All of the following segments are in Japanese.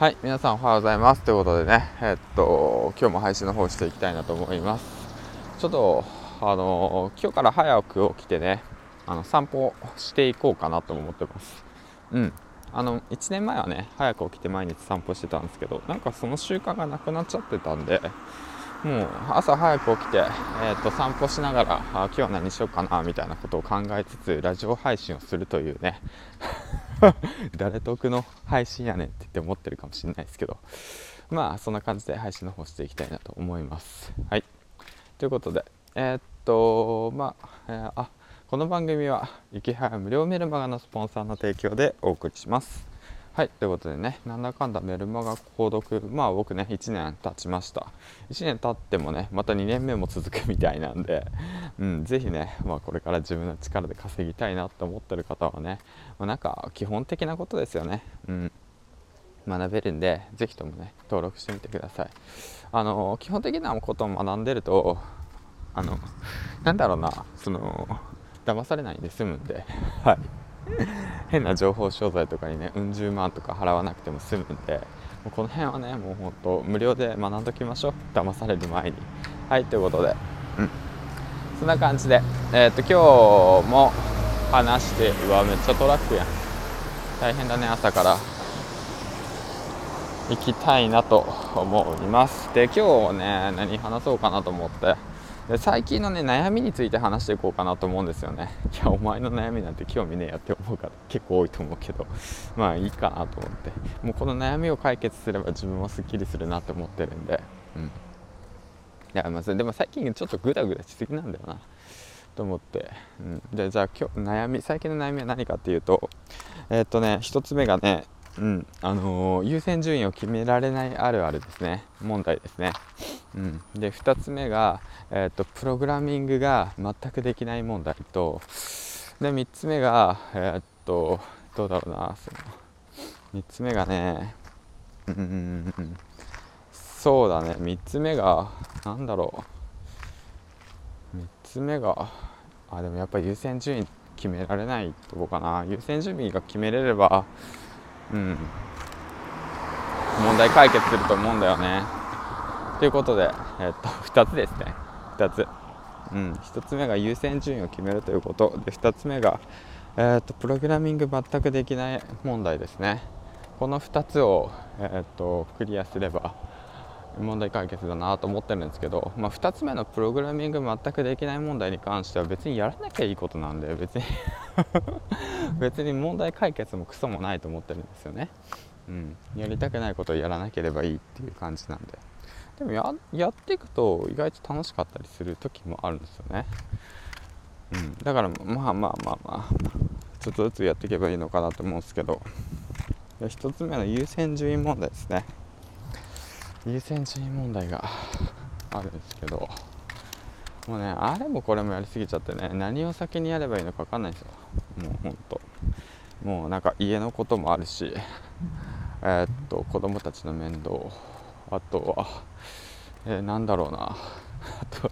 はい、皆さんおはようございます。ということでね、えっと、今日も配信の方していきたいなと思います。ちょっと、あの、今日から早く起きてね、あの散歩していこうかなと思ってます。うん。あの、1年前はね、早く起きて毎日散歩してたんですけど、なんかその習慣がなくなっちゃってたんで、もう朝早く起きて、えー、と散歩しながらあ今日は何しようかなみたいなことを考えつつラジオ配信をするというね 誰得の配信やねんって言って思ってるかもしれないですけど。まあそんな感じで配信の方していきたいなと思います。はい。ということでえー、っとまあ、えー、あこの番組は雪早無料メルマガのスポンサーの提供でお送りします。はい、ということでね、なんだかんだメルマガ購読、まあ僕ね、1年経ちました。1年経ってもね、また2年目も続くみたいなんで、うん、ぜひね、まあこれから自分の力で稼ぎたいなって思ってる方はね、まあ、なんか基本的なことですよね。うん。学べるんで、ぜひともね、登録してみてください。あの、基本的なことを学んでると、あの、なんだろうな、その、騙されないんで済むんで、はい。変な情報商材とかにねうん十万とか払わなくても済むんでもうこの辺はねもうほんと無料で学んどきましょう。騙される前に。はいということで。うん。そんな感じでえー、っと今日も話してうわめっちゃトラックやん。大変だね朝から。行きたいなと思います。で今日ね何話そうかなと思って。で最近のね悩みについて話していこうかなと思うんですよね。いやお前の悩みなんて興味ねえやって思う方結構多いと思うけど まあいいかなと思って。もうこの悩みを解決すれば自分もすっきりするなって思ってるんで。うん。いやまあでも最近ちょっとグダグダしすぎなんだよな。と思って、うん、でじゃあ今日悩み最近の悩みは何かっていうとえー、っとね1つ目がねうんあのー、優先順位を決められないあるあるですね。問題ですね、うん、で2つ目が、えーと、プログラミングが全くできない問題とで3つ目がえっ、とどうだろうなその3つ目がねうんそうだね。3つ目が何だろう。3つ目があでもやっぱり優先順位決められないとこかな。優先順位が決めれればうん。問題解決すると思うんだよね。ということで、えっと 2つですね。2つ、うん、1つ目が優先順位を決めるということで2つ目が、えー、っとプログラミング全くできない問題ですね。この2つを、えー、っとクリアすれば問題解決だなと思ってるんですけど、まあ、2つ目のプログラミング全くできない問題に関しては別にやらなきゃいいことなんで別に 別に問題解決もクソもないと思ってるんですよね、うん、やりたくないことをやらなければいいっていう感じなんで。でもややっていくと意外と楽しかったりする時もあるんですよね、うん、だからまあまあまあまあちょっとずつやっていけばいいのかなと思うんですけど。1つ目の優先順位問題ですね。優先順位問題が あるんですけど。もうねあれもこれもやりすぎちゃってね何を先にやればいいのか分かんないですよ。もうほんと。もうなんか家のこともあるしえー、っと子供たちの面倒。あとは、えー、なんだろうな。あと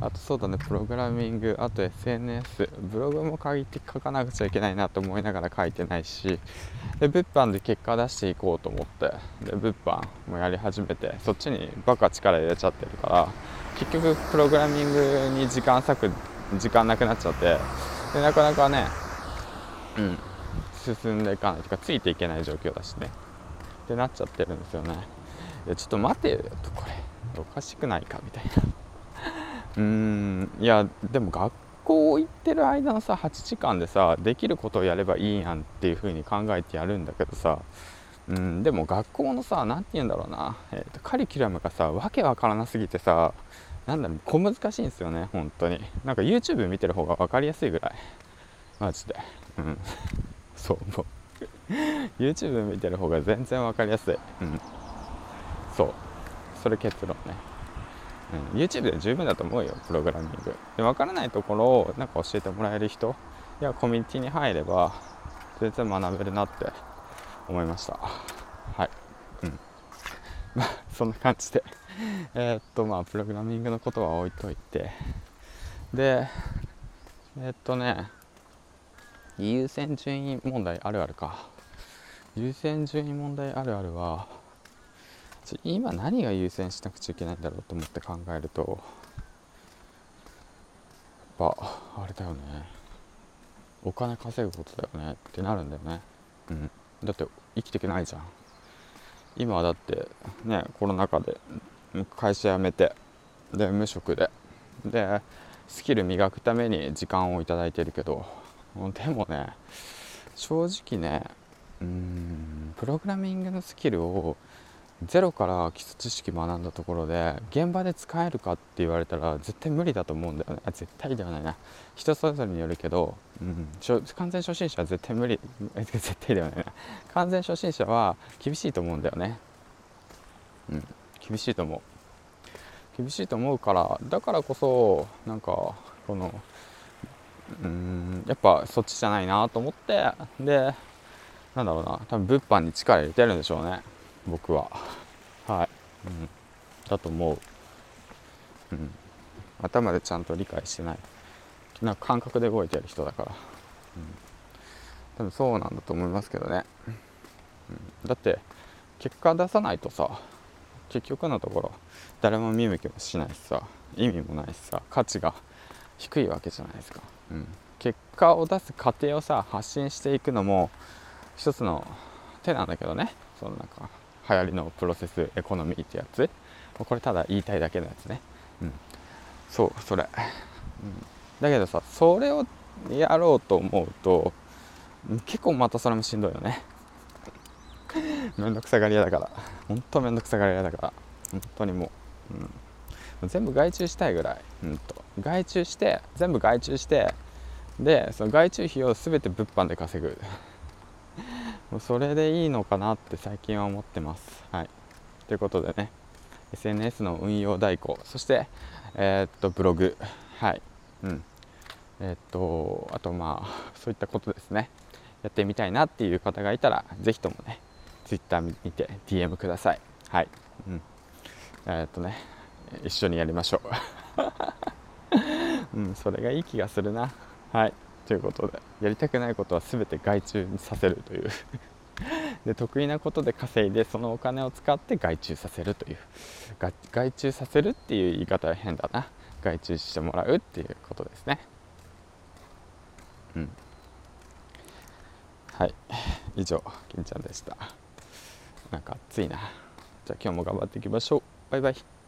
あとそうだね。プログラミングあと SNS ブログも書いて書かなくちゃいけないなと思いながら書いてないし。で物販で結果出していこうと思って。で物販もやり始めて。そっちにバカ力入れちゃってるから。結局プログラミングに時間割く時間なくなっちゃって。でなかなかねうん。進んでいかないというかついていけない状況だしね。ってなっちゃってるんですよね。やちょっと待てよ。とこれおかしくないか？みたいな。うーん。いやでも学校行ってる間のさ8時間でさできることをやればいいやんっていう風に考えてやるんだけどさ。うんでも学校のさ何て言うんだろうな、えーと、カリキュラムがさわけわからなすぎてさなんだろう小難しいんですよね本当に。なんか YouTube 見てる方が分かりやすいぐらい。マジで。うん。そうもう。YouTube 見てる方が全然分かりやすい。うん。そう。それ結論ね。うん、YouTube で十分だと思うよプログラミング。で分からないところをなんか教えてもらえる人やコミュニティに入れば全然学べるなって思いました。はい。うん。まあそんな感じで。え、っとまあプログラミングのことは置いといて。でえー、っとね優先順位問題あるあるか。優先順位問題あるあるは今何が優先しなくちゃいけないんだろうと思って考えるとやっぱあれだよね。お金稼ぐことだよね。ってなるんだよね。うん。だって生きていけないじゃん。今はだってねコロナ禍で会社辞めてで無職ででスキル磨くために時間を頂いてるけどでもね正直ねうんプログラミングのスキルをゼロから基礎知識学んだところで現場で使えるかって言われたら絶対無理だと思うんだよね。絶対ではないな。人それぞれによるけど、うん、完全初心者は絶対無理。絶対ではないな。完全初心者は厳しいと思うんだよね。うん。厳しいと思う。厳しいと思うからだからこそなんかこのうんやっぱそっちじゃないなと思ってでなんだろうな。多分物販に力入れてるんでしょうね。僕は。はい、うん、だと思う、うん、頭でちゃんと理解してない。なんか感覚で動いてる人だから、うん、多分そうなんだと思いますけどね、うん、だって結果出さないとさ結局のところ誰も見向きもしないしさ意味もないしさ価値が低いわけじゃないですか、うん、結果を出す過程をさ発信していくのも一つの手なんだけどねそのなんか流行りのプロセスエコノミーってやつ。これただ言いたいだけのやつね。うん。そうそれ、うん、だけどさそれをやろうと思うと結構またそれもしんどいよね。めんどくさがり屋だから。ほんとめんどくさがり屋だから。本当にもう、うん、全部外注したいぐらい、うんと、外注して全部外注してでその外注費を全て物販で稼ぐ。それでいいのかなって最近は思ってます。はい、ということでね SNS の運用代行そして、えー、っとブログ。はい。うん。えー、っとあとまあそういったことですね。やってみたいなっていう方がいたら是非ともね Twitter 見て DM ください。はい。うん。えー、っとね一緒にやりましょう。うんそれがいい気がするな。はい。ということでやりたくないことは全て外注にさせるという。で得意なことで稼いでそのお金を使って外注させるという。外注させるっていう言い方は変だな。外注してもらうっていうことですね。うん。はい。以上金ちゃんでした。なんか暑いな。じゃあ今日も頑張っていきましょう。バイバイ。